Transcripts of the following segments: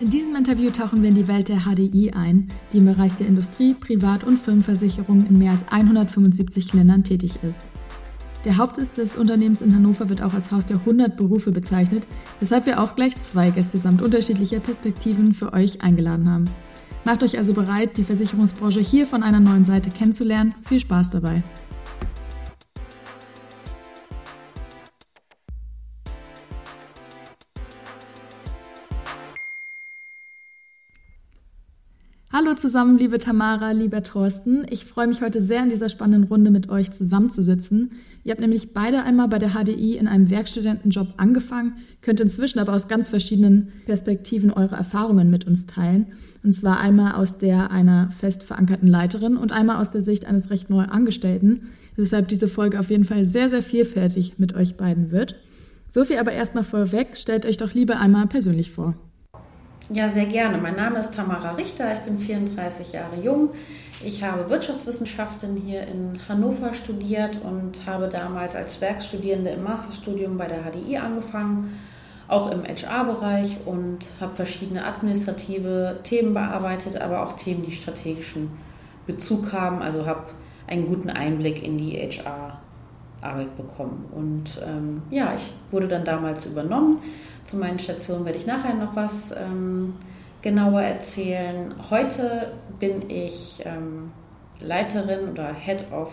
In diesem Interview tauchen wir in die Welt der HDI ein, die im Bereich der Industrie-, Privat- und Firmenversicherung in mehr als 175 Ländern tätig ist. Der Hauptsitz des Unternehmens in Hannover wird auch als Haus der 100 Berufe bezeichnet, weshalb wir auch gleich zwei Gäste samt unterschiedlicher Perspektiven für euch eingeladen haben. Macht euch also bereit, die Versicherungsbranche hier von einer neuen Seite kennenzulernen. Viel Spaß dabei! Zusammen, liebe Tamara, lieber Thorsten. Ich freue mich heute sehr in dieser spannenden Runde mit euch zusammenzusitzen. Ihr habt nämlich beide einmal bei der HDI in einem Werkstudentenjob angefangen, könnt inzwischen aber aus ganz verschiedenen Perspektiven eure Erfahrungen mit uns teilen. Und zwar einmal aus der einer fest verankerten Leiterin und einmal aus der Sicht eines recht neu Angestellten. Deshalb diese Folge auf jeden Fall sehr, sehr vielfältig mit euch beiden wird. So viel aber erstmal vorweg, stellt euch doch lieber einmal persönlich vor. Ja, sehr gerne. Mein Name ist Tamara Richter, ich bin 34 Jahre jung. Ich habe Wirtschaftswissenschaften hier in Hannover studiert und habe damals als Werkstudierende im Masterstudium bei der HDI angefangen, auch im HR-Bereich und habe verschiedene administrative Themen bearbeitet, aber auch Themen, die strategischen Bezug haben. Also habe einen guten Einblick in die HR-Arbeit bekommen. Und ähm, ja, ich wurde dann damals übernommen zu meinen Stationen werde ich nachher noch was ähm, genauer erzählen. Heute bin ich ähm, Leiterin oder Head of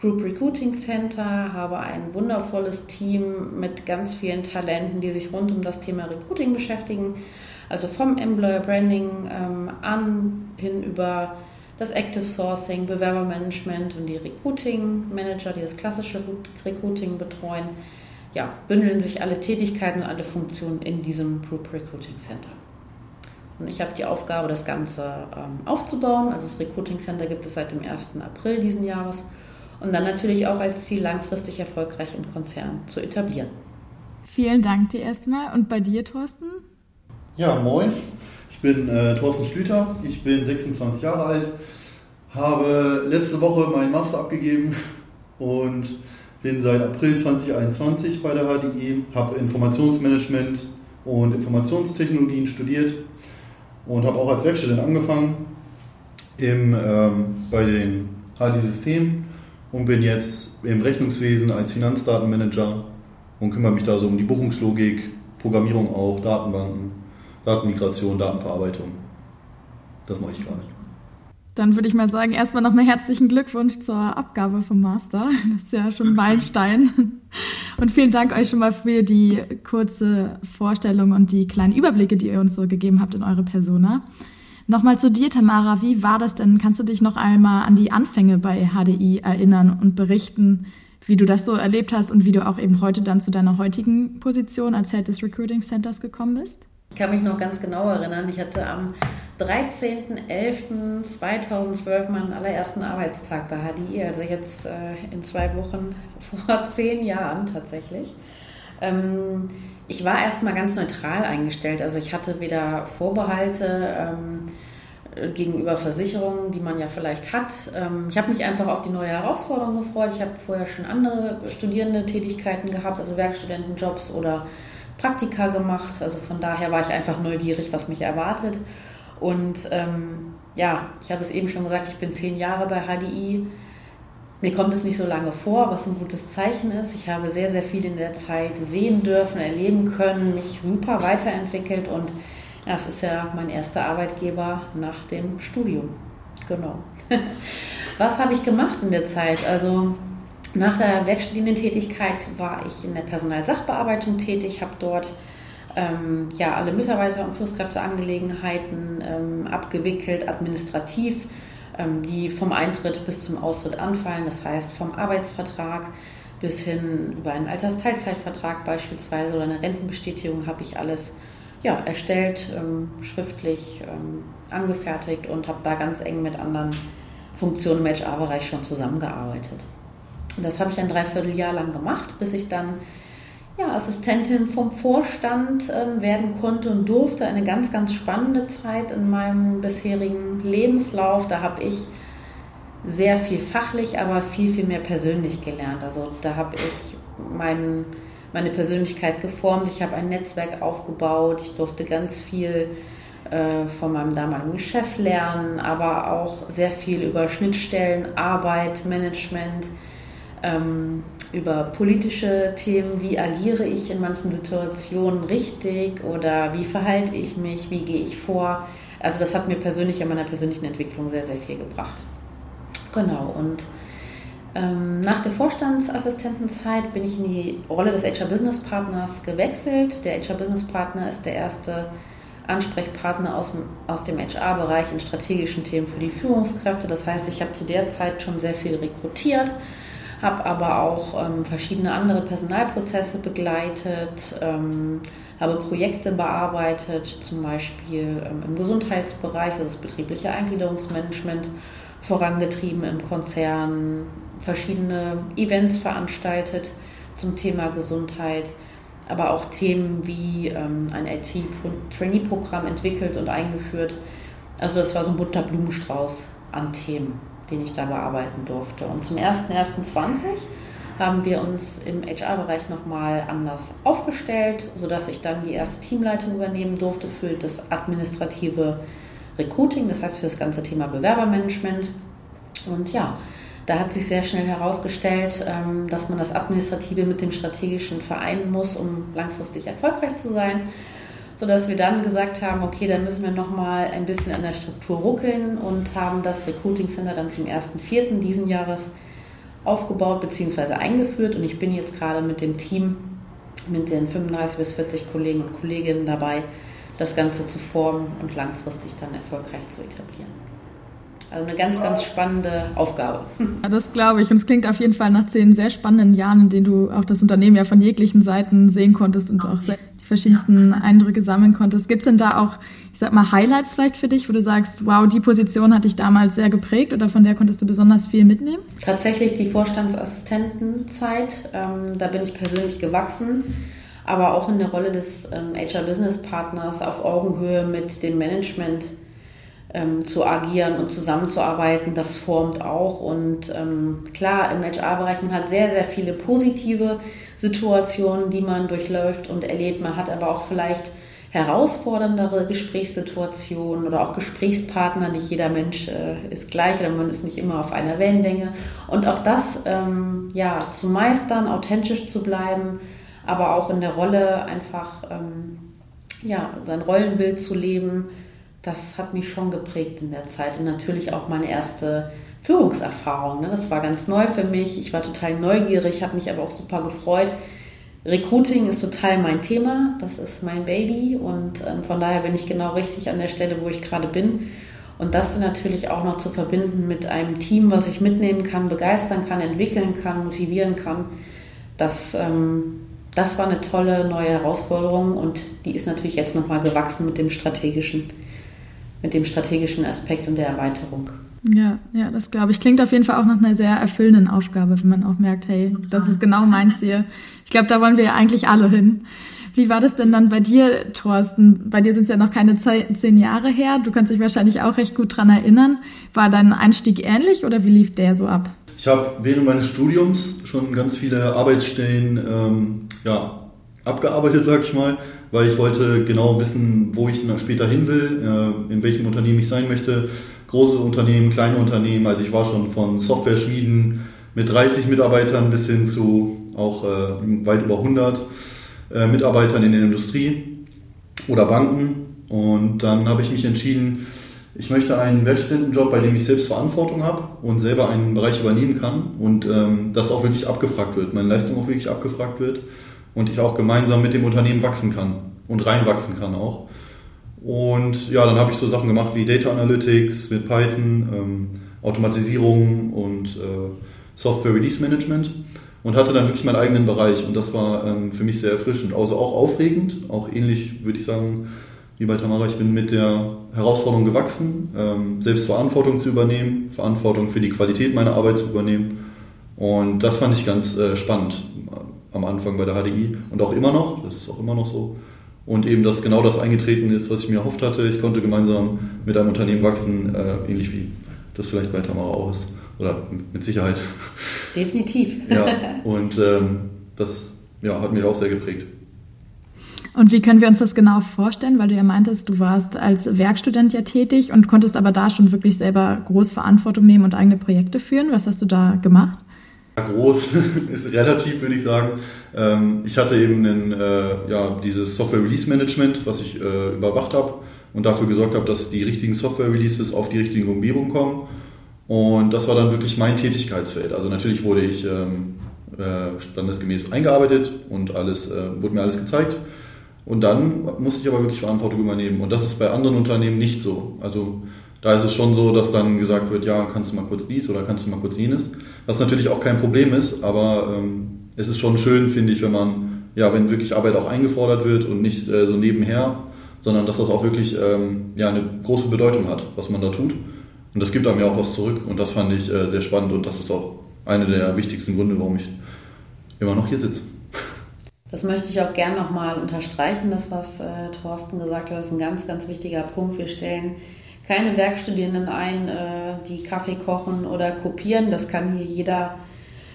Group Recruiting Center, habe ein wundervolles Team mit ganz vielen Talenten, die sich rund um das Thema Recruiting beschäftigen. Also vom Employer Branding ähm, an hin über das Active Sourcing, Bewerbermanagement und die Recruiting Manager, die das klassische Recruiting betreuen ja, bündeln sich alle Tätigkeiten und alle Funktionen in diesem Group Recruiting Center. Und ich habe die Aufgabe, das Ganze ähm, aufzubauen. Also das Recruiting Center gibt es seit dem 1. April diesen Jahres. Und dann natürlich auch als Ziel, langfristig erfolgreich im Konzern zu etablieren. Vielen Dank dir erstmal. Und bei dir, Thorsten? Ja, moin. Ich bin äh, Thorsten Schlüter. Ich bin 26 Jahre alt, habe letzte Woche meinen Master abgegeben und bin seit April 2021 bei der HDI, habe Informationsmanagement und Informationstechnologien studiert und habe auch als Werkstudent angefangen im, ähm, bei den HDI-Systemen und bin jetzt im Rechnungswesen als Finanzdatenmanager und kümmere mich da so um die Buchungslogik, Programmierung auch, Datenbanken, Datenmigration, Datenverarbeitung. Das mache ich nicht. Dann würde ich mal sagen, erstmal nochmal herzlichen Glückwunsch zur Abgabe vom Master. Das ist ja schon ein Meilenstein. Und vielen Dank euch schon mal für die kurze Vorstellung und die kleinen Überblicke, die ihr uns so gegeben habt in eure Persona. Nochmal zu dir, Tamara. Wie war das denn? Kannst du dich noch einmal an die Anfänge bei HDI erinnern und berichten, wie du das so erlebt hast und wie du auch eben heute dann zu deiner heutigen Position als Head des Recruiting Centers gekommen bist? Ich kann mich noch ganz genau erinnern. Ich hatte am 13.11.2012 meinen allerersten Arbeitstag bei HDI, also jetzt äh, in zwei Wochen vor zehn Jahren tatsächlich. Ähm, ich war erstmal ganz neutral eingestellt, also ich hatte weder Vorbehalte ähm, gegenüber Versicherungen, die man ja vielleicht hat. Ähm, ich habe mich einfach auf die neue Herausforderung gefreut. Ich habe vorher schon andere studierende Tätigkeiten gehabt, also Werkstudentenjobs oder Praktika gemacht. Also von daher war ich einfach neugierig, was mich erwartet. Und ähm, ja, ich habe es eben schon gesagt, ich bin zehn Jahre bei HDI. Mir kommt es nicht so lange vor, was ein gutes Zeichen ist. Ich habe sehr, sehr viel in der Zeit sehen dürfen, erleben können, mich super weiterentwickelt und ja, es ist ja mein erster Arbeitgeber nach dem Studium. Genau. Was habe ich gemacht in der Zeit? Also nach der Werkstudiendentätigkeit war ich in der Personalsachbearbeitung tätig, habe dort ähm, ja, alle Mitarbeiter- und Führungskräfteangelegenheiten ähm, abgewickelt, administrativ, ähm, die vom Eintritt bis zum Austritt anfallen. Das heißt, vom Arbeitsvertrag bis hin über einen Altersteilzeitvertrag beispielsweise oder eine Rentenbestätigung habe ich alles ja, erstellt, ähm, schriftlich ähm, angefertigt und habe da ganz eng mit anderen Funktionen im HR-Bereich schon zusammengearbeitet. Das habe ich ein Dreivierteljahr lang gemacht, bis ich dann ja, Assistentin vom Vorstand äh, werden konnte und durfte. Eine ganz, ganz spannende Zeit in meinem bisherigen Lebenslauf. Da habe ich sehr viel fachlich, aber viel, viel mehr persönlich gelernt. Also da habe ich mein, meine Persönlichkeit geformt. Ich habe ein Netzwerk aufgebaut. Ich durfte ganz viel äh, von meinem damaligen Chef lernen, aber auch sehr viel über Schnittstellen, Arbeit, Management, ähm, über politische Themen, wie agiere ich in manchen Situationen richtig oder wie verhalte ich mich, wie gehe ich vor. Also das hat mir persönlich in meiner persönlichen Entwicklung sehr, sehr viel gebracht. Genau, und ähm, nach der Vorstandsassistentenzeit bin ich in die Rolle des HR Business Partners gewechselt. Der HR Business Partner ist der erste Ansprechpartner aus aus dem HR-Bereich in strategischen Themen für die Führungskräfte. Das heißt, ich habe zu der Zeit schon sehr viel rekrutiert, habe aber auch ähm, verschiedene andere Personalprozesse begleitet, ähm, habe Projekte bearbeitet, zum Beispiel ähm, im Gesundheitsbereich, also das betriebliche Eingliederungsmanagement vorangetrieben im Konzern, verschiedene Events veranstaltet zum Thema Gesundheit, aber auch Themen wie ähm, ein IT-Trainee-Programm entwickelt und eingeführt. Also das war so ein bunter Blumenstrauß an Themen, den ich da bearbeiten durfte. Und zum 01.01.20 haben wir uns im HR-Bereich nochmal anders aufgestellt, sodass ich dann die erste Teamleitung übernehmen durfte für das administrative Recruiting, das heißt für das ganze Thema Bewerbermanagement. Und ja, da hat sich sehr schnell herausgestellt, ähm, dass man das Administrative mit dem Strategischen vereinen muss, um langfristig erfolgreich zu sein. Sodass wir dann gesagt haben, okay, dann müssen wir nochmal ein bisschen an der Struktur ruckeln und haben das Recruiting Center dann zum 1.4. diesen Jahres aufgebaut bzw. eingeführt. Und ich bin jetzt gerade mit dem Team, mit den 35 bis 40 Kollegen und Kolleginnen dabei, das Ganze zu formen und langfristig dann erfolgreich zu etablieren. Also eine ganz, ganz spannende Aufgabe. Ja, das glaube ich. Und es klingt auf jeden Fall nach zehn sehr spannenden Jahren, in denen du auch das Unternehmen ja von jeglichen Seiten sehen konntest und auch die verschiedensten Eindrücke sammeln konntest. Gibt es denn da auch, ich sag mal, Highlights vielleicht für dich, wo du sagst, wow, die Position hat dich damals sehr geprägt oder von der konntest du besonders viel mitnehmen? Tatsächlich die Vorstandsassistentenzeit. Ähm, da bin ich persönlich gewachsen aber auch in der Rolle des ähm, HR-Business-Partners auf Augenhöhe mit dem Management ähm, zu agieren und zusammenzuarbeiten, das formt auch. Und ähm, klar, im HR-Bereich, man hat sehr, sehr viele positive Situationen, die man durchläuft und erlebt. Man hat aber auch vielleicht herausforderndere Gesprächssituationen oder auch Gesprächspartner. Nicht jeder Mensch äh, ist gleich oder man ist nicht immer auf einer Wellenlänge. Und auch das ähm, ja, zu meistern, authentisch zu bleiben, aber auch in der Rolle einfach ähm, ja, sein Rollenbild zu leben, das hat mich schon geprägt in der Zeit und natürlich auch meine erste Führungserfahrung. Ne? Das war ganz neu für mich. Ich war total neugierig, habe mich aber auch super gefreut. Recruiting ist total mein Thema, das ist mein Baby und ähm, von daher bin ich genau richtig an der Stelle, wo ich gerade bin. Und das natürlich auch noch zu verbinden mit einem Team, was ich mitnehmen kann, begeistern kann, entwickeln kann, motivieren kann, das ähm, das war eine tolle neue Herausforderung und die ist natürlich jetzt nochmal gewachsen mit dem strategischen, mit dem strategischen Aspekt und der Erweiterung. Ja, ja, das glaube ich. Klingt auf jeden Fall auch nach einer sehr erfüllenden Aufgabe, wenn man auch merkt, hey, das ist genau mein Ziel. Ich glaube, da wollen wir ja eigentlich alle hin. Wie war das denn dann bei dir, Thorsten? Bei dir sind es ja noch keine zehn Jahre her. Du kannst dich wahrscheinlich auch recht gut dran erinnern. War dein Einstieg ähnlich oder wie lief der so ab? Ich habe während meines Studiums schon ganz viele Arbeitsstellen ähm, ja, abgearbeitet, sag ich mal, weil ich wollte genau wissen, wo ich später hin will, äh, in welchem Unternehmen ich sein möchte. Große Unternehmen, kleine Unternehmen. Also ich war schon von Software-Schmieden mit 30 Mitarbeitern bis hin zu auch äh, weit über 100 äh, Mitarbeitern in der Industrie oder Banken. Und dann habe ich mich entschieden, ich möchte einen Werkstudentenjob, bei dem ich selbst Verantwortung habe und selber einen Bereich übernehmen kann und ähm, das auch wirklich abgefragt wird, meine Leistung auch wirklich abgefragt wird und ich auch gemeinsam mit dem Unternehmen wachsen kann und reinwachsen kann auch. Und ja, dann habe ich so Sachen gemacht wie Data Analytics mit Python, ähm, Automatisierung und äh, Software Release Management. Und hatte dann wirklich meinen eigenen Bereich. Und das war ähm, für mich sehr erfrischend, also auch aufregend, auch ähnlich würde ich sagen wie bei Tamara, ich bin mit der Herausforderung gewachsen, ähm, selbst Verantwortung zu übernehmen, Verantwortung für die Qualität meiner Arbeit zu übernehmen. Und das fand ich ganz äh, spannend am Anfang bei der HDI und auch immer noch, das ist auch immer noch so. Und eben, dass genau das eingetreten ist, was ich mir erhofft hatte. Ich konnte gemeinsam mit einem Unternehmen wachsen, äh, ähnlich wie das vielleicht bei Tamara auch ist. Oder mit Sicherheit. Definitiv. ja, und ähm, das ja, hat mich auch sehr geprägt. Und wie können wir uns das genau vorstellen? Weil du ja meintest, du warst als Werkstudent ja tätig und konntest aber da schon wirklich selber groß Verantwortung nehmen und eigene Projekte führen. Was hast du da gemacht? Groß ist relativ, würde ich sagen. Ähm, ich hatte eben einen, äh, ja, dieses Software Release Management, was ich äh, überwacht habe und dafür gesorgt habe, dass die richtigen Software Releases auf die richtigen Umgebungen kommen. Und das war dann wirklich mein Tätigkeitsfeld. Also natürlich wurde ich ähm, äh, standesgemäß eingearbeitet und alles wurde mir alles gezeigt. Und dann musste ich aber wirklich Verantwortung übernehmen. Und das ist bei anderen Unternehmen nicht so. Also da ist es schon so, dass dann gesagt wird, ja, kannst du mal kurz dies oder kannst du mal kurz jenes. Was natürlich auch kein Problem ist, aber ähm, es ist schon schön, finde ich, wenn man, ja, wenn wirklich Arbeit auch eingefordert wird und nicht äh, so nebenher, sondern dass das auch wirklich ähm, ja, eine große Bedeutung hat, was man da tut. Und das gibt einem ja auch was zurück und das fand ich äh, sehr spannend und das ist auch einer der wichtigsten Gründe, warum ich immer noch hier sitze. Das möchte ich auch gern nochmal unterstreichen, das, was äh, Thorsten gesagt hat, das ist ein ganz, ganz wichtiger Punkt. Wir stellen keine Werkstudierenden ein, äh, die Kaffee kochen oder kopieren. Das kann hier jeder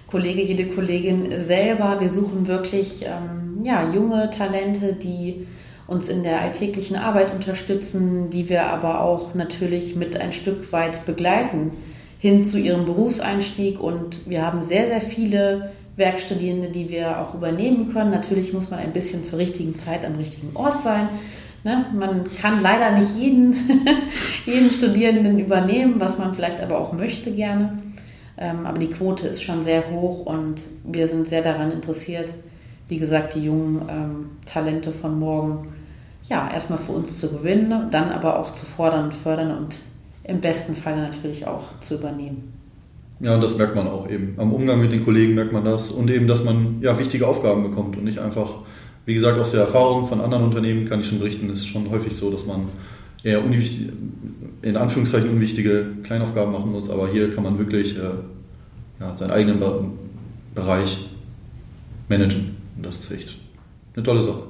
Kollege, jede Kollegin selber. Wir suchen wirklich ähm, ja, junge Talente, die uns in der alltäglichen Arbeit unterstützen, die wir aber auch natürlich mit ein Stück weit begleiten hin zu ihrem Berufseinstieg. Und wir haben sehr, sehr viele Werkstudierende, die wir auch übernehmen können. Natürlich muss man ein bisschen zur richtigen Zeit am richtigen Ort sein. Ne? Man kann leider nicht jeden, jeden Studierenden übernehmen, was man vielleicht aber auch möchte gerne. Ähm, aber die Quote ist schon sehr hoch und wir sind sehr daran interessiert, wie gesagt, die jungen ähm, Talente von morgen ja erstmal für uns zu gewinnen, dann aber auch zu fordern und fördern und im besten Fall natürlich auch zu übernehmen. Ja, und das merkt man auch eben. Am Umgang mit den Kollegen merkt man das und eben, dass man ja wichtige Aufgaben bekommt und nicht einfach wie gesagt, aus der Erfahrung von anderen Unternehmen kann ich schon berichten, ist schon häufig so, dass man eher in Anführungszeichen unwichtige Kleinaufgaben machen muss, aber hier kann man wirklich äh, ja, seinen eigenen Bereich managen. Und das ist echt eine tolle Sache.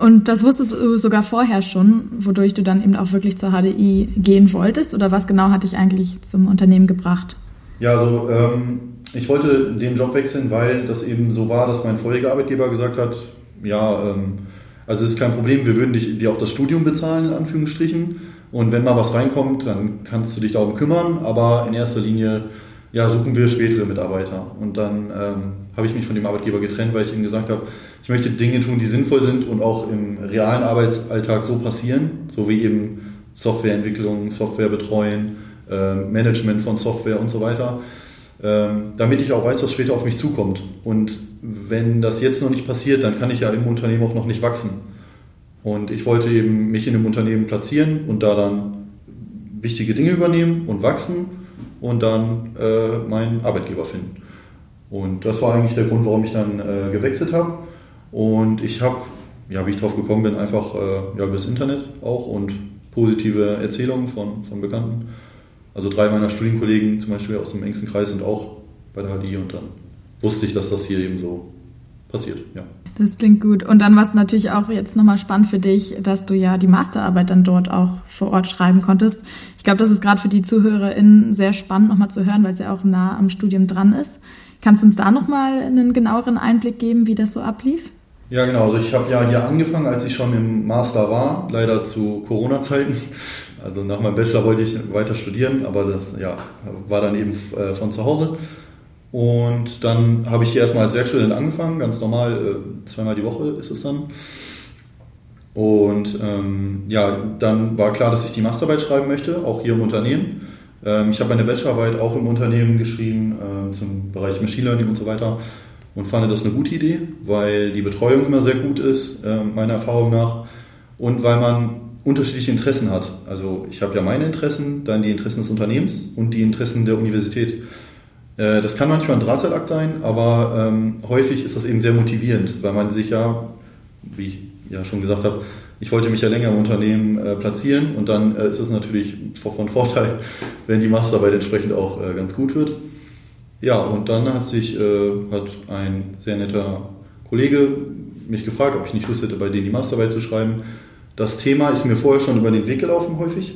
Und das wusstest du sogar vorher schon, wodurch du dann eben auch wirklich zur HDI gehen wolltest? Oder was genau hat dich eigentlich zum Unternehmen gebracht? Ja, also ähm, ich wollte den Job wechseln, weil das eben so war, dass mein vorheriger Arbeitgeber gesagt hat, ja, ähm, also es ist kein Problem, wir würden dich, dir auch das Studium bezahlen, in Anführungsstrichen. Und wenn mal was reinkommt, dann kannst du dich darum kümmern, aber in erster Linie ja, suchen wir spätere Mitarbeiter. Und dann ähm, habe ich mich von dem Arbeitgeber getrennt, weil ich ihm gesagt habe, ich möchte Dinge tun, die sinnvoll sind und auch im realen Arbeitsalltag so passieren, so wie eben Softwareentwicklung, Software betreuen, äh, Management von Software und so weiter, ähm, damit ich auch weiß, was später auf mich zukommt. Und wenn das jetzt noch nicht passiert, dann kann ich ja im Unternehmen auch noch nicht wachsen. Und ich wollte eben mich in einem Unternehmen platzieren und da dann wichtige Dinge übernehmen und wachsen und dann äh, meinen Arbeitgeber finden. Und das war eigentlich der Grund, warum ich dann äh, gewechselt habe. Und ich habe, ja, wie ich drauf gekommen bin, einfach äh, ja, über das Internet auch und positive Erzählungen von, von Bekannten. Also drei meiner Studienkollegen zum Beispiel aus dem engsten Kreis sind auch bei der HDI und dann wusste ich, dass das hier eben so passiert. Ja. Das klingt gut. Und dann war es natürlich auch jetzt nochmal spannend für dich, dass du ja die Masterarbeit dann dort auch vor Ort schreiben konntest. Ich glaube, das ist gerade für die ZuhörerInnen sehr spannend nochmal zu hören, weil es ja auch nah am Studium dran ist. Kannst du uns da nochmal einen genaueren Einblick geben, wie das so ablief? Ja, genau. Also ich habe ja hier angefangen, als ich schon im Master war, leider zu Corona-Zeiten. Also nach meinem Bachelor wollte ich weiter studieren, aber das ja, war dann eben äh, von zu Hause. Und dann habe ich hier erstmal als Werkstudent angefangen, ganz normal, äh, zweimal die Woche ist es dann. Und ähm, ja, dann war klar, dass ich die Masterarbeit schreiben möchte, auch hier im Unternehmen. Ähm, ich habe meine Bachelorarbeit auch im Unternehmen geschrieben, äh, zum Bereich Machine Learning und so weiter. Und fand das eine gute Idee, weil die Betreuung immer sehr gut ist, äh, meiner Erfahrung nach. Und weil man unterschiedliche Interessen hat. Also ich habe ja meine Interessen, dann die Interessen des Unternehmens und die Interessen der Universität. Äh, das kann manchmal ein Drahtseilakt sein, aber ähm, häufig ist das eben sehr motivierend, weil man sich ja, wie ich ja schon gesagt habe, ich wollte mich ja länger im Unternehmen äh, platzieren und dann äh, ist es natürlich von Vorteil, wenn die Masterarbeit entsprechend auch äh, ganz gut wird. Ja, und dann hat sich äh, hat ein sehr netter Kollege mich gefragt, ob ich nicht Lust hätte, bei denen die Masterarbeit zu schreiben. Das Thema ist mir vorher schon über den Weg gelaufen, häufig.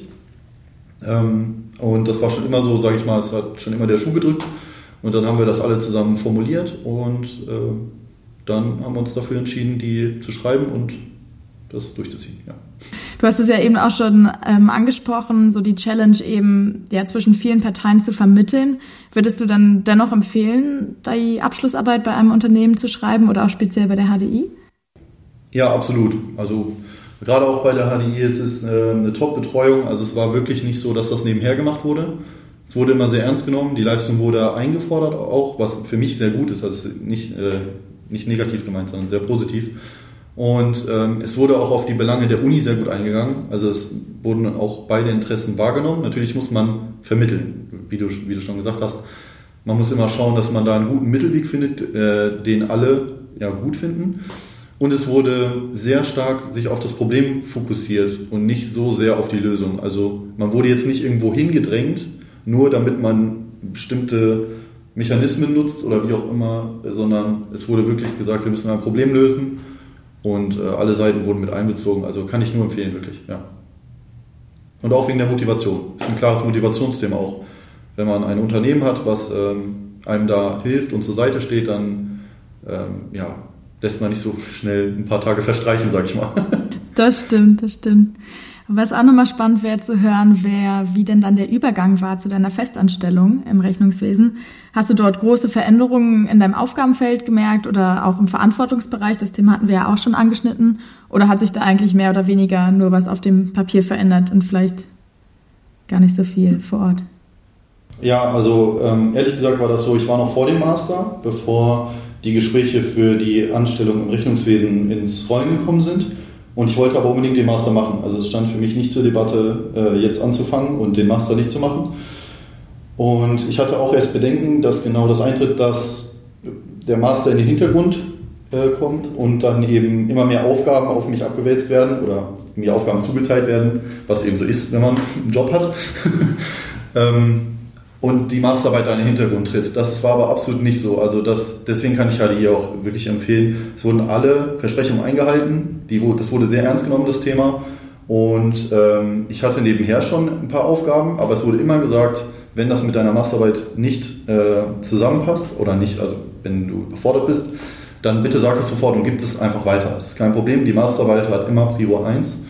Ähm, und das war schon immer so, sage ich mal, es hat schon immer der Schuh gedrückt. Und dann haben wir das alle zusammen formuliert und äh, dann haben wir uns dafür entschieden, die zu schreiben und das durchzuziehen. Ja. Du hast es ja eben auch schon ähm, angesprochen, so die Challenge eben ja, zwischen vielen Parteien zu vermitteln. Würdest du dann dennoch empfehlen, die Abschlussarbeit bei einem Unternehmen zu schreiben oder auch speziell bei der HDI? Ja, absolut. Also gerade auch bei der HDI ist es äh, eine Top-Betreuung. Also es war wirklich nicht so, dass das nebenher gemacht wurde. Es wurde immer sehr ernst genommen. Die Leistung wurde eingefordert auch, was für mich sehr gut ist. Also nicht, äh, nicht negativ gemeint, sondern sehr positiv. Und ähm, es wurde auch auf die Belange der Uni sehr gut eingegangen. Also es wurden auch beide Interessen wahrgenommen. Natürlich muss man vermitteln, wie du, wie du schon gesagt hast. Man muss immer schauen, dass man da einen guten Mittelweg findet, äh, den alle ja, gut finden. Und es wurde sehr stark sich auf das Problem fokussiert und nicht so sehr auf die Lösung. Also man wurde jetzt nicht irgendwo hingedrängt, nur damit man bestimmte Mechanismen nutzt oder wie auch immer, sondern es wurde wirklich gesagt, wir müssen ein Problem lösen und äh, alle Seiten wurden mit einbezogen. Also kann ich nur empfehlen, wirklich. Ja. Und auch wegen der Motivation. Ist ein klares Motivationsthema auch. Wenn man ein Unternehmen hat, was ähm, einem da hilft und zur Seite steht, dann ähm, ja, lässt man nicht so schnell ein paar Tage verstreichen, sag ich mal. Das stimmt, das stimmt. Was auch nochmal spannend wäre zu hören, wäre, wie denn dann der Übergang war zu deiner Festanstellung im Rechnungswesen. Hast du dort große Veränderungen in deinem Aufgabenfeld gemerkt oder auch im Verantwortungsbereich? Das Thema hatten wir ja auch schon angeschnitten. Oder hat sich da eigentlich mehr oder weniger nur was auf dem Papier verändert und vielleicht gar nicht so viel vor Ort? Ja, also ähm, ehrlich gesagt war das so, ich war noch vor dem Master, bevor die Gespräche für die Anstellung im Rechnungswesen ins Rollen gekommen sind. Und ich wollte aber unbedingt den Master machen. Also es stand für mich nicht zur Debatte, äh, jetzt anzufangen und den Master nicht zu machen. Und ich hatte auch erst Bedenken, dass genau das eintritt, dass der Master in den Hintergrund äh, kommt und dann eben immer mehr Aufgaben auf mich abgewälzt werden oder mir Aufgaben zugeteilt werden, was eben so ist, wenn man einen Job hat. und die Masterarbeit an den Hintergrund tritt. Das war aber absolut nicht so. Also das, deswegen kann ich HDI auch wirklich empfehlen. Es wurden alle Versprechungen eingehalten. Die, das wurde sehr ernst genommen, das Thema. Und ähm, ich hatte nebenher schon ein paar Aufgaben, aber es wurde immer gesagt, wenn das mit deiner Masterarbeit nicht äh, zusammenpasst oder nicht, also wenn du überfordert bist, dann bitte sag es sofort und gib es einfach weiter. Das ist kein Problem. Die Masterarbeit hat immer Prio 1.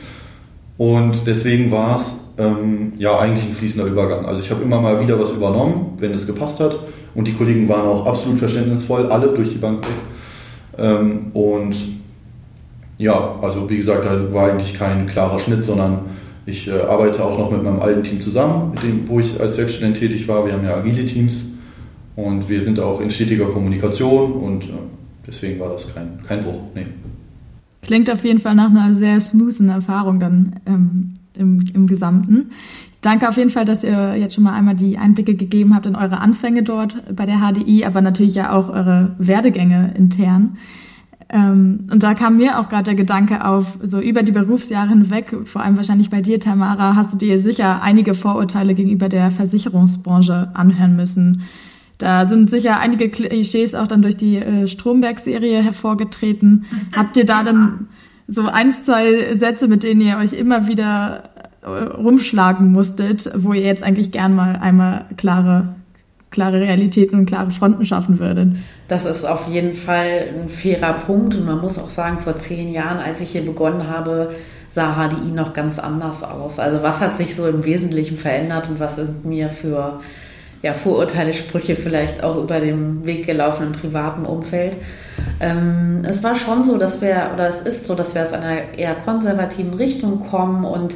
Und deswegen war es ähm, ja eigentlich ein fließender Übergang. Also ich habe immer mal wieder was übernommen, wenn es gepasst hat. Und die Kollegen waren auch absolut verständnisvoll, alle durch die Bank weg. Ähm, und ja, also wie gesagt, da war eigentlich kein klarer Schnitt, sondern ich äh, arbeite auch noch mit meinem alten Team zusammen, mit dem, wo ich als Werkstudent tätig war. Wir haben ja agile Teams und wir sind auch in stetiger Kommunikation und äh, deswegen war das kein, kein Bruch. Nee. Klingt auf jeden Fall nach einer sehr smoothen Erfahrung dann ähm, im, im Gesamten. Danke auf jeden Fall, dass ihr jetzt schon mal einmal die Einblicke gegeben habt in eure Anfänge dort bei der HDI, aber natürlich ja auch eure Werdegänge intern. Ähm, und da kam mir auch gerade der Gedanke auf, so über die Berufsjahre hinweg, vor allem wahrscheinlich bei dir, Tamara, hast du dir sicher einige Vorurteile gegenüber der Versicherungsbranche anhören müssen. Da sind sicher einige Klischees auch dann durch die äh, Stromberg-Serie hervorgetreten. Habt ihr da dann so ein, zwei Sätze, mit denen ihr euch immer wieder äh, rumschlagen musstet, wo ihr jetzt eigentlich gern mal einmal klare, klare Realitäten und klare Fronten schaffen würdet? Das ist auf jeden Fall ein fairer Punkt und man muss auch sagen, vor zehn Jahren, als ich hier begonnen habe, sah HDI noch ganz anders aus. Also was hat sich so im Wesentlichen verändert und was sind mir für ja, Vorurteile, Sprüche vielleicht auch über den Weg gelaufen im privaten Umfeld? Ähm, es war schon so, dass wir, oder es ist so, dass wir aus einer eher konservativen Richtung kommen und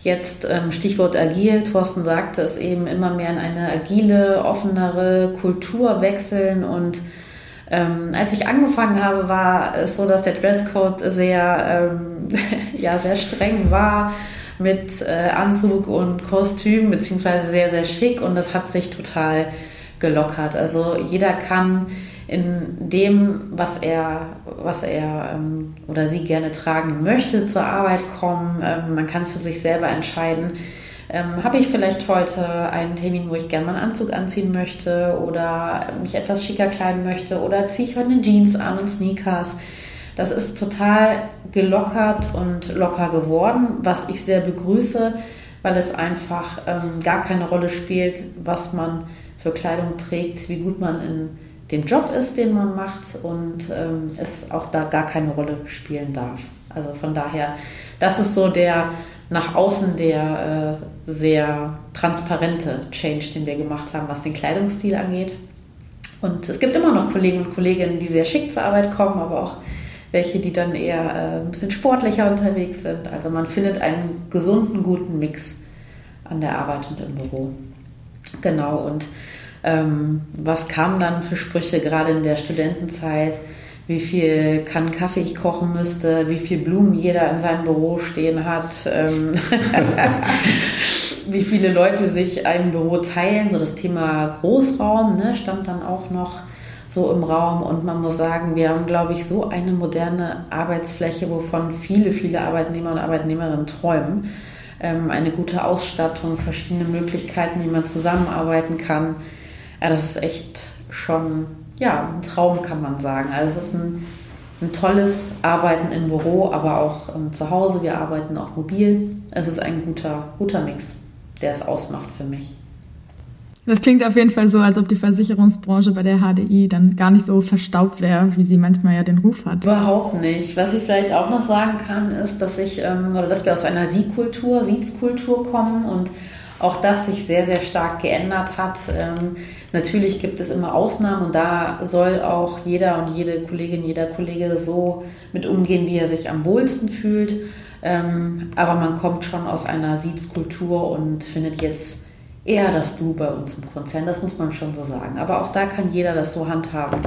jetzt ähm, Stichwort agil, Thorsten sagte es eben, immer mehr in eine agile, offenere Kultur wechseln und ähm, als ich angefangen habe, war es so, dass der Dresscode sehr, ähm, ja, sehr streng war mit äh, Anzug und Kostüm, beziehungsweise sehr, sehr schick und das hat sich total gelockert. Also jeder kann in dem, was er, was er ähm, oder sie gerne tragen möchte, zur Arbeit kommen. Ähm, man kann für sich selber entscheiden, ähm, habe ich vielleicht heute einen Termin, wo ich gerne mal einen Anzug anziehen möchte oder mich etwas schicker kleiden möchte oder ziehe ich heute eine Jeans an und Sneakers. Das ist total gelockert und locker geworden, was ich sehr begrüße, weil es einfach ähm, gar keine Rolle spielt, was man für Kleidung trägt, wie gut man in dem Job ist, den man macht und ähm, es auch da gar keine Rolle spielen darf. Also von daher, das ist so der nach außen der äh, sehr transparente Change, den wir gemacht haben, was den Kleidungsstil angeht. Und es gibt immer noch Kollegen und Kolleginnen, die sehr schick zur Arbeit kommen, aber auch welche, die dann eher äh, ein bisschen sportlicher unterwegs sind. Also man findet einen gesunden, guten Mix an der Arbeit und im Büro. Genau, und ähm, was kam dann für Sprüche gerade in der Studentenzeit? Wie viel Kannen Kaffee ich kochen müsste, wie viel Blumen jeder in seinem Büro stehen hat, ähm, wie viele Leute sich ein Büro teilen. So das Thema Großraum ne, stand dann auch noch so im Raum. Und man muss sagen, wir haben, glaube ich, so eine moderne Arbeitsfläche, wovon viele, viele Arbeitnehmer und Arbeitnehmerinnen träumen. Ähm, eine gute Ausstattung, verschiedene Möglichkeiten, wie man zusammenarbeiten kann. Ja, das ist echt schon ja, ein Traum, kann man sagen. Also es ist ein, ein tolles Arbeiten im Büro, aber auch ähm, zu Hause. Wir arbeiten auch mobil. Es ist ein guter, guter Mix, der es ausmacht für mich. Das klingt auf jeden Fall so, als ob die Versicherungsbranche bei der HDI dann gar nicht so verstaubt wäre, wie sie manchmal ja den Ruf hat. Überhaupt nicht. Was ich vielleicht auch noch sagen kann, ist, dass ich ähm, oder dass wir aus einer Siezkultur kommen und auch das sich sehr, sehr stark geändert hat. Ähm, natürlich gibt es immer Ausnahmen und da soll auch jeder und jede Kollegin, jeder Kollege so mit umgehen, wie er sich am wohlsten fühlt. Ähm, aber man kommt schon aus einer Siezkultur und findet jetzt eher das Du bei uns im Konzern, das muss man schon so sagen. Aber auch da kann jeder das so handhaben,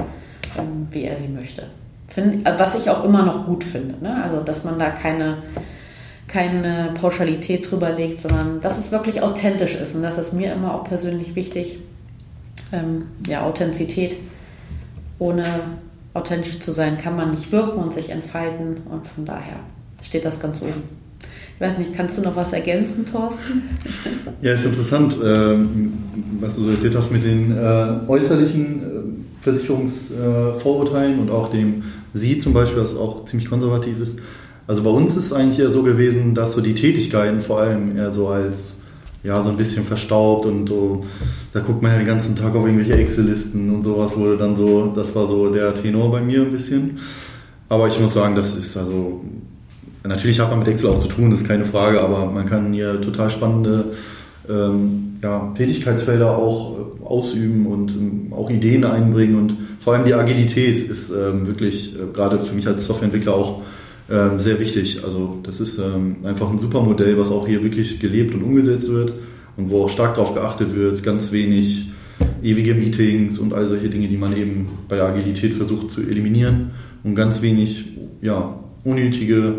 ähm, wie er sie möchte. Äh, was ich auch immer noch gut finde. Ne? Also, dass man da keine, keine Pauschalität drüber legt, sondern dass es wirklich authentisch ist. Und das ist mir immer auch persönlich wichtig. Ähm, ja, Authentizität. Ohne authentisch zu sein, kann man nicht wirken und sich entfalten. Und von daher steht das ganz oben. Ich weiß nicht, kannst du noch was ergänzen, Thorsten? Ja, ist interessant, ähm, was du so erzählt hast mit den äh, äußerlichen äh, Versicherungsvorurteilen und auch dem Sie zum Beispiel, was auch ziemlich konservativ ist. Also bei uns ist es eigentlich eher so gewesen, dass so die Tätigkeiten vor allem eher so als ja, so ein bisschen verstaubt und so, da guckt man ja den ganzen Tag auf irgendwelche Excel-Listen und sowas wurde dann so, das war so der Tenor bei mir ein bisschen. Aber ich muss sagen, das ist also Natürlich hat man mit Excel auch zu tun, ist keine Frage, aber man kann hier total spannende ähm, ja, Tätigkeitsfelder auch äh, ausüben und ähm, auch Ideen einbringen und vor allem die Agilität ist ähm, wirklich äh, gerade für mich als Softwareentwickler auch ähm, sehr wichtig. Also das ist ähm, einfach ein super Modell, was auch hier wirklich gelebt und umgesetzt wird und wo auch stark darauf geachtet wird, ganz wenig ewige Meetings und all solche Dinge, die man eben bei Agilität versucht zu eliminieren und ganz wenig ja, unnötige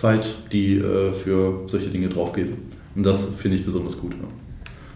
Zeit, die äh, für solche Dinge draufgeht. Und das finde ich besonders gut. Ja.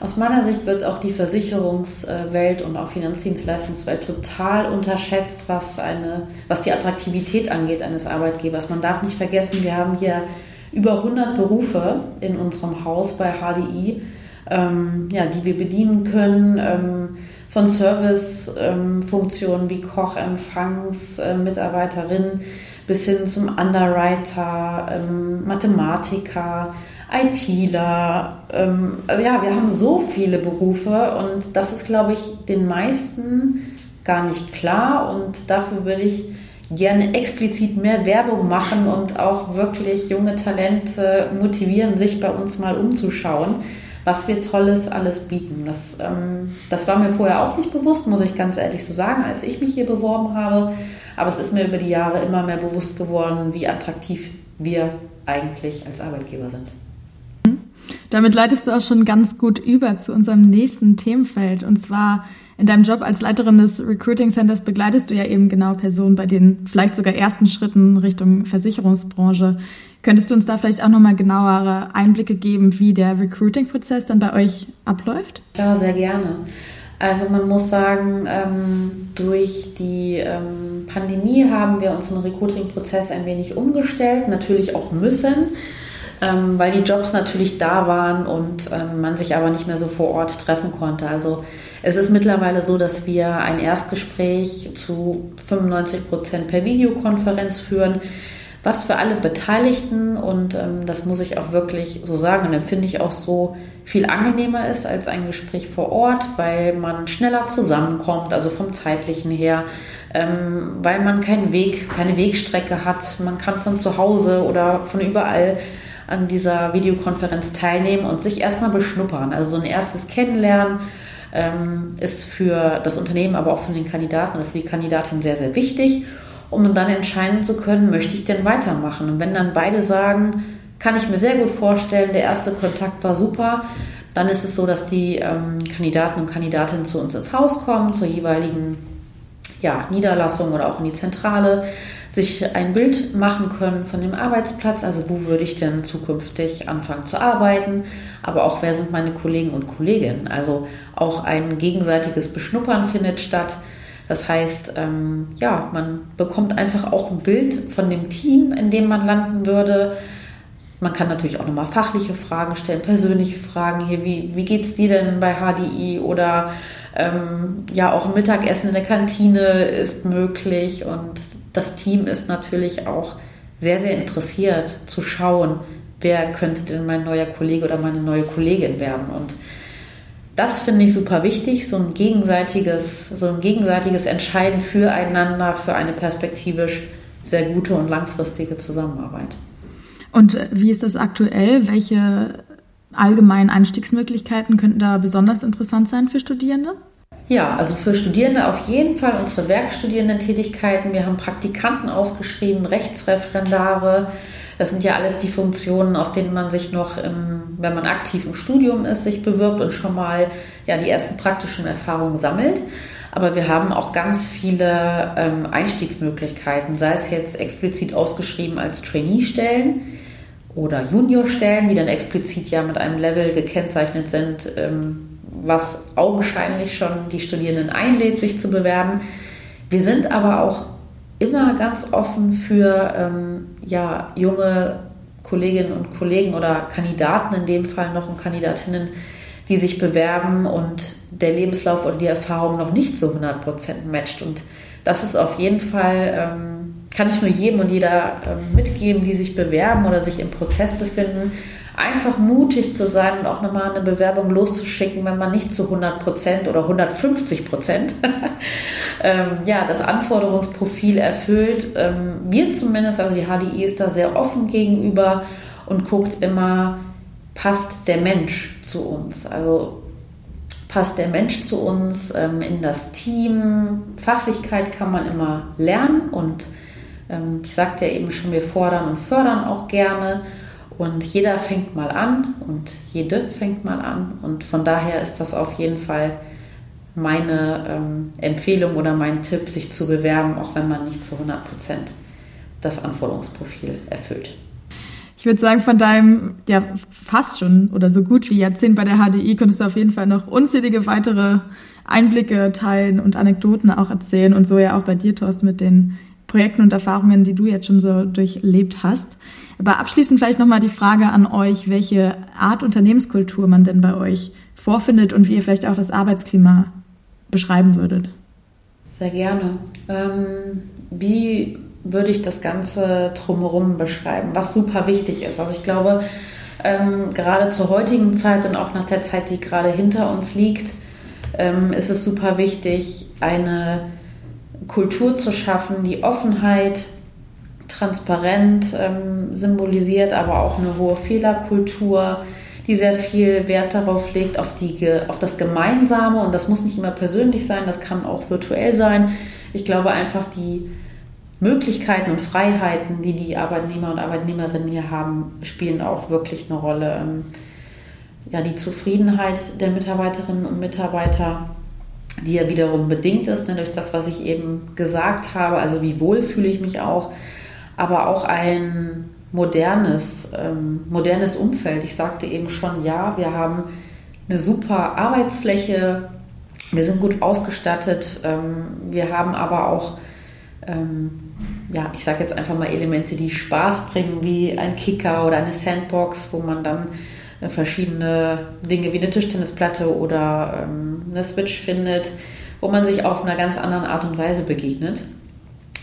Aus meiner Sicht wird auch die Versicherungswelt und auch Finanzdienstleistungswelt total unterschätzt, was, eine, was die Attraktivität angeht eines Arbeitgebers. Man darf nicht vergessen, wir haben hier über 100 Berufe in unserem Haus bei HDI, ähm, ja, die wir bedienen können. Ähm, von Servicefunktionen ähm, wie Koch, Empfangs, äh, Mitarbeiterin bis hin zum Underwriter, ähm, Mathematiker, ITler. Ähm, also ja, wir haben so viele Berufe und das ist, glaube ich, den meisten gar nicht klar und dafür würde ich gerne explizit mehr Werbung machen und auch wirklich junge Talente motivieren, sich bei uns mal umzuschauen, was wir Tolles alles bieten. Das, ähm, das war mir vorher auch nicht bewusst, muss ich ganz ehrlich so sagen, als ich mich hier beworben habe. Aber es ist mir über die Jahre immer mehr bewusst geworden, wie attraktiv wir eigentlich als Arbeitgeber sind. Damit leitest du auch schon ganz gut über zu unserem nächsten Themenfeld. Und zwar in deinem Job als Leiterin des Recruiting Centers begleitest du ja eben genau Personen bei den vielleicht sogar ersten Schritten Richtung Versicherungsbranche. Könntest du uns da vielleicht auch nochmal genauere Einblicke geben, wie der Recruiting-Prozess dann bei euch abläuft? Ja, sehr gerne. Also man muss sagen, ähm, durch die ähm, Pandemie haben wir unseren Recruiting-Prozess ein wenig umgestellt, natürlich auch müssen, ähm, weil die Jobs natürlich da waren und ähm, man sich aber nicht mehr so vor Ort treffen konnte. Also es ist mittlerweile so, dass wir ein Erstgespräch zu 95 Prozent per Videokonferenz führen was für alle Beteiligten und ähm, das muss ich auch wirklich so sagen und empfinde ich auch so viel angenehmer ist als ein Gespräch vor Ort, weil man schneller zusammenkommt, also vom zeitlichen her, ähm, weil man keinen Weg, keine Wegstrecke hat. Man kann von zu Hause oder von überall an dieser Videokonferenz teilnehmen und sich erstmal beschnuppern. Also so ein erstes Kennenlernen ähm, ist für das Unternehmen, aber auch für den Kandidaten oder für die Kandidatin sehr, sehr wichtig um dann entscheiden zu können, möchte ich denn weitermachen. Und wenn dann beide sagen, kann ich mir sehr gut vorstellen, der erste Kontakt war super, dann ist es so, dass die ähm, Kandidaten und Kandidatinnen zu uns ins Haus kommen, zur jeweiligen ja, Niederlassung oder auch in die Zentrale, sich ein Bild machen können von dem Arbeitsplatz, also wo würde ich denn zukünftig anfangen zu arbeiten, aber auch wer sind meine Kollegen und Kolleginnen. Also auch ein gegenseitiges Beschnuppern findet statt. Das heißt, ähm, ja, man bekommt einfach auch ein Bild von dem Team, in dem man landen würde. Man kann natürlich auch nochmal fachliche Fragen stellen, persönliche Fragen. Hier, wie, wie geht es dir denn bei HDI oder ähm, ja, auch ein Mittagessen in der Kantine ist möglich. Und das Team ist natürlich auch sehr, sehr interessiert zu schauen, wer könnte denn mein neuer Kollege oder meine neue Kollegin werden. Und das finde ich super wichtig, so ein gegenseitiges, so ein gegenseitiges Entscheiden füreinander, für eine perspektivisch sehr gute und langfristige Zusammenarbeit. Und äh, wie ist das aktuell? Welche allgemeinen Einstiegsmöglichkeiten könnten da besonders interessant sein für Studierende? Ja, also für Studierende auf jeden Fall unsere Werkstudierendentätigkeiten. Wir haben Praktikanten ausgeschrieben, Rechtsreferendare, das sind ja alles die Funktionen, aus denen man sich noch, im, wenn man aktiv im Studium ist, sich bewirbt und schon mal ja, die ersten praktischen Erfahrungen sammelt. Aber wir haben auch ganz viele ähm, Einstiegsmöglichkeiten, sei es jetzt explizit ausgeschrieben als Trainee-Stellen oder Junior-Stellen, die dann explizit ja mit einem Level gekennzeichnet sind, ähm, was augenscheinlich schon die Studierenden einlädt, sich zu bewerben. Wir sind aber auch immer ganz offen für ähm, ja, junge Kolleginnen und Kollegen oder Kandidaten in dem Fall noch und Kandidatinnen, die sich bewerben und der Lebenslauf und die Erfahrung noch nicht so 100% matcht. Und das ist auf jeden Fall, ähm, kann ich nur jedem und jeder ähm, mitgeben, die sich bewerben oder sich im Prozess befinden, einfach mutig zu sein und auch nochmal eine Bewerbung loszuschicken, wenn man nicht zu 100% oder 150 ähm, ja, das Anforderungsprofil erfüllt. Ähm, wir zumindest, also die HDI ist da sehr offen gegenüber und guckt immer, passt der Mensch zu uns? Also passt der Mensch zu uns ähm, in das Team? Fachlichkeit kann man immer lernen und ähm, ich sagte ja eben schon, wir fordern und fördern auch gerne. Und jeder fängt mal an und jede fängt mal an. Und von daher ist das auf jeden Fall meine ähm, Empfehlung oder mein Tipp, sich zu bewerben, auch wenn man nicht zu 100 Prozent das Anforderungsprofil erfüllt. Ich würde sagen, von deinem ja fast schon oder so gut wie Jahrzehnt bei der HDI könntest du auf jeden Fall noch unzählige weitere Einblicke teilen und Anekdoten auch erzählen und so ja auch bei dir, Thorsten, mit den Projekten und Erfahrungen, die du jetzt schon so durchlebt hast. Aber abschließend vielleicht nochmal die Frage an euch, welche Art Unternehmenskultur man denn bei euch vorfindet und wie ihr vielleicht auch das Arbeitsklima beschreiben würdet. Sehr gerne. Ähm, wie würde ich das Ganze drumherum beschreiben, was super wichtig ist? Also ich glaube, ähm, gerade zur heutigen Zeit und auch nach der Zeit, die gerade hinter uns liegt, ähm, ist es super wichtig, eine Kultur zu schaffen, die Offenheit, transparent ähm, symbolisiert, aber auch eine hohe Fehlerkultur, die sehr viel Wert darauf legt, auf, die, auf das Gemeinsame. Und das muss nicht immer persönlich sein, das kann auch virtuell sein. Ich glaube einfach, die Möglichkeiten und Freiheiten, die die Arbeitnehmer und Arbeitnehmerinnen hier haben, spielen auch wirklich eine Rolle. Ähm, ja, die Zufriedenheit der Mitarbeiterinnen und Mitarbeiter, die ja wiederum bedingt ist ne, durch das, was ich eben gesagt habe. Also wie wohl fühle ich mich auch, aber auch ein modernes, ähm, modernes Umfeld. Ich sagte eben schon, ja, wir haben eine super Arbeitsfläche, wir sind gut ausgestattet, ähm, wir haben aber auch, ähm, ja, ich sage jetzt einfach mal Elemente, die Spaß bringen, wie ein Kicker oder eine Sandbox, wo man dann verschiedene Dinge wie eine Tischtennisplatte oder ähm, eine Switch findet, wo man sich auf einer ganz anderen Art und Weise begegnet.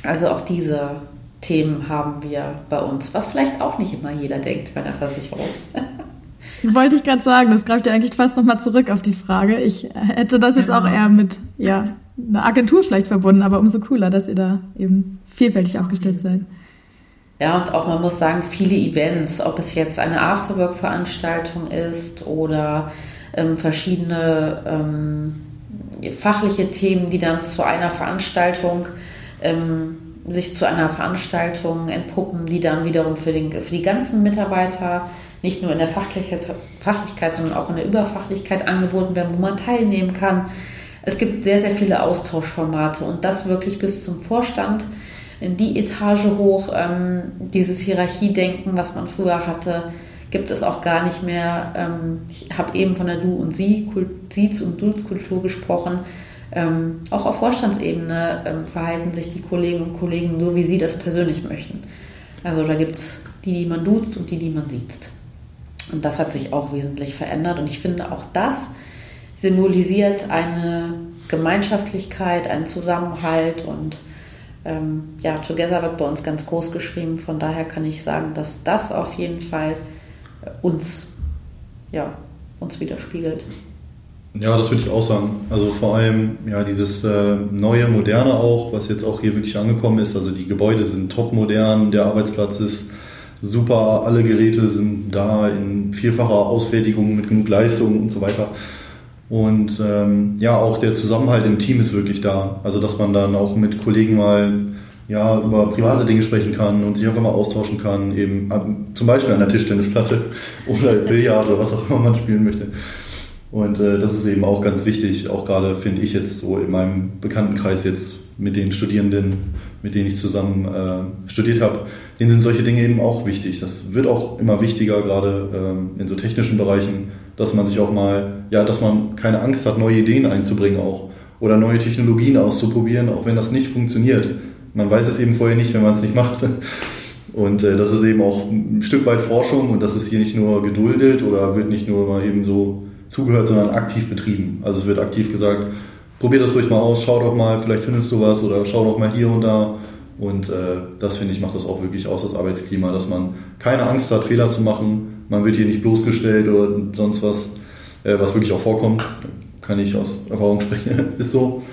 Also auch diese Themen haben wir bei uns, was vielleicht auch nicht immer jeder denkt bei der Versicherung. Wollte ich gerade sagen, das greift ja eigentlich fast nochmal zurück auf die Frage. Ich hätte das jetzt genau. auch eher mit ja, einer Agentur vielleicht verbunden, aber umso cooler, dass ihr da eben vielfältig aufgestellt seid. Ja, und auch man muss sagen, viele Events, ob es jetzt eine Afterwork-Veranstaltung ist oder ähm, verschiedene ähm, fachliche Themen, die dann zu einer Veranstaltung ähm, sich zu einer Veranstaltung entpuppen, die dann wiederum für, den, für die ganzen Mitarbeiter nicht nur in der Fachlichkeit, Fachlichkeit, sondern auch in der Überfachlichkeit angeboten werden, wo man teilnehmen kann. Es gibt sehr, sehr viele Austauschformate und das wirklich bis zum Vorstand in die Etage hoch. Ähm, dieses Hierarchiedenken, was man früher hatte, gibt es auch gar nicht mehr. Ähm, ich habe eben von der Du- und Sie, Siez- und Dulz-Kultur gesprochen. Ähm, auch auf Vorstandsebene ähm, verhalten sich die Kolleginnen und Kollegen so, wie sie das persönlich möchten. Also da gibt es die, die man duzt und die, die man sieht. Und das hat sich auch wesentlich verändert. Und ich finde, auch das symbolisiert eine Gemeinschaftlichkeit, einen Zusammenhalt und ähm, ja, Together wird bei uns ganz groß geschrieben. Von daher kann ich sagen, dass das auf jeden Fall uns, ja, uns widerspiegelt. Ja, das würde ich auch sagen. Also vor allem ja dieses äh, neue, moderne auch, was jetzt auch hier wirklich angekommen ist. Also die Gebäude sind top modern, der Arbeitsplatz ist super, alle Geräte sind da in vierfacher Ausfertigung mit genug Leistung und so weiter. Und ähm, ja, auch der Zusammenhalt im Team ist wirklich da. Also dass man dann auch mit Kollegen mal ja, über private Dinge sprechen kann und sich einfach mal austauschen kann, eben zum Beispiel an der Tischtennisplatte oder Billard oder was auch immer man spielen möchte. Und äh, das ist eben auch ganz wichtig, auch gerade finde ich jetzt so in meinem Bekanntenkreis jetzt mit den Studierenden, mit denen ich zusammen äh, studiert habe, denen sind solche Dinge eben auch wichtig. Das wird auch immer wichtiger, gerade ähm, in so technischen Bereichen, dass man sich auch mal, ja, dass man keine Angst hat, neue Ideen einzubringen auch oder neue Technologien auszuprobieren, auch wenn das nicht funktioniert. Man weiß es eben vorher nicht, wenn man es nicht macht. Und äh, das ist eben auch ein Stück weit Forschung und das ist hier nicht nur geduldet oder wird nicht nur mal eben so zugehört, sondern aktiv betrieben. Also es wird aktiv gesagt, probier das ruhig mal aus, schau doch mal, vielleicht findest du was oder schau doch mal hier und da. Und äh, das finde ich macht das auch wirklich aus, das Arbeitsklima, dass man keine Angst hat, Fehler zu machen. Man wird hier nicht bloßgestellt oder sonst was, äh, was wirklich auch vorkommt. Kann ich aus Erfahrung sprechen, ist so.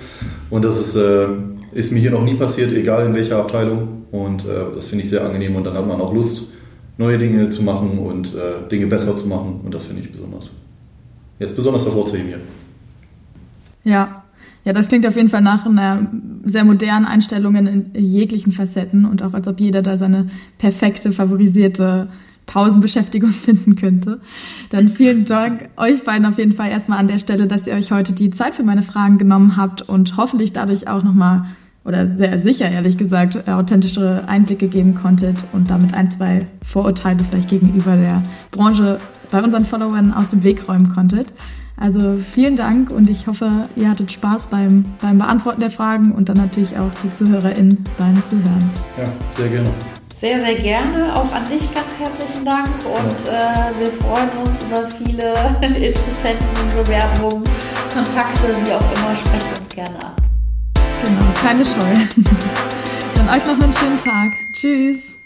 Und das ist, äh, ist mir hier noch nie passiert, egal in welcher Abteilung. Und äh, das finde ich sehr angenehm und dann hat man auch Lust, neue Dinge zu machen und äh, Dinge besser zu machen. Und das finde ich besonders jetzt besonders hervorzuheben hier. Ja. Ja, das klingt auf jeden Fall nach einer sehr modernen Einstellung in jeglichen Facetten und auch als ob jeder da seine perfekte, favorisierte Pausenbeschäftigung finden könnte. Dann vielen Dank euch beiden auf jeden Fall erstmal an der Stelle, dass ihr euch heute die Zeit für meine Fragen genommen habt und hoffentlich dadurch auch nochmal oder sehr sicher, ehrlich gesagt, authentischere Einblicke geben konntet und damit ein, zwei Vorurteile vielleicht gegenüber der Branche bei unseren Followern aus dem Weg räumen konntet. Also vielen Dank und ich hoffe, ihr hattet Spaß beim, beim Beantworten der Fragen und dann natürlich auch die ZuhörerInnen beim Zuhören. Ja, sehr gerne. Sehr, sehr gerne. Auch an dich ganz herzlichen Dank und äh, wir freuen uns über viele Interessenten, Bewerbungen, Kontakte, wie auch immer. Sprecht uns gerne an. Genau, keine Scheu. Dann euch noch einen schönen Tag. Tschüss.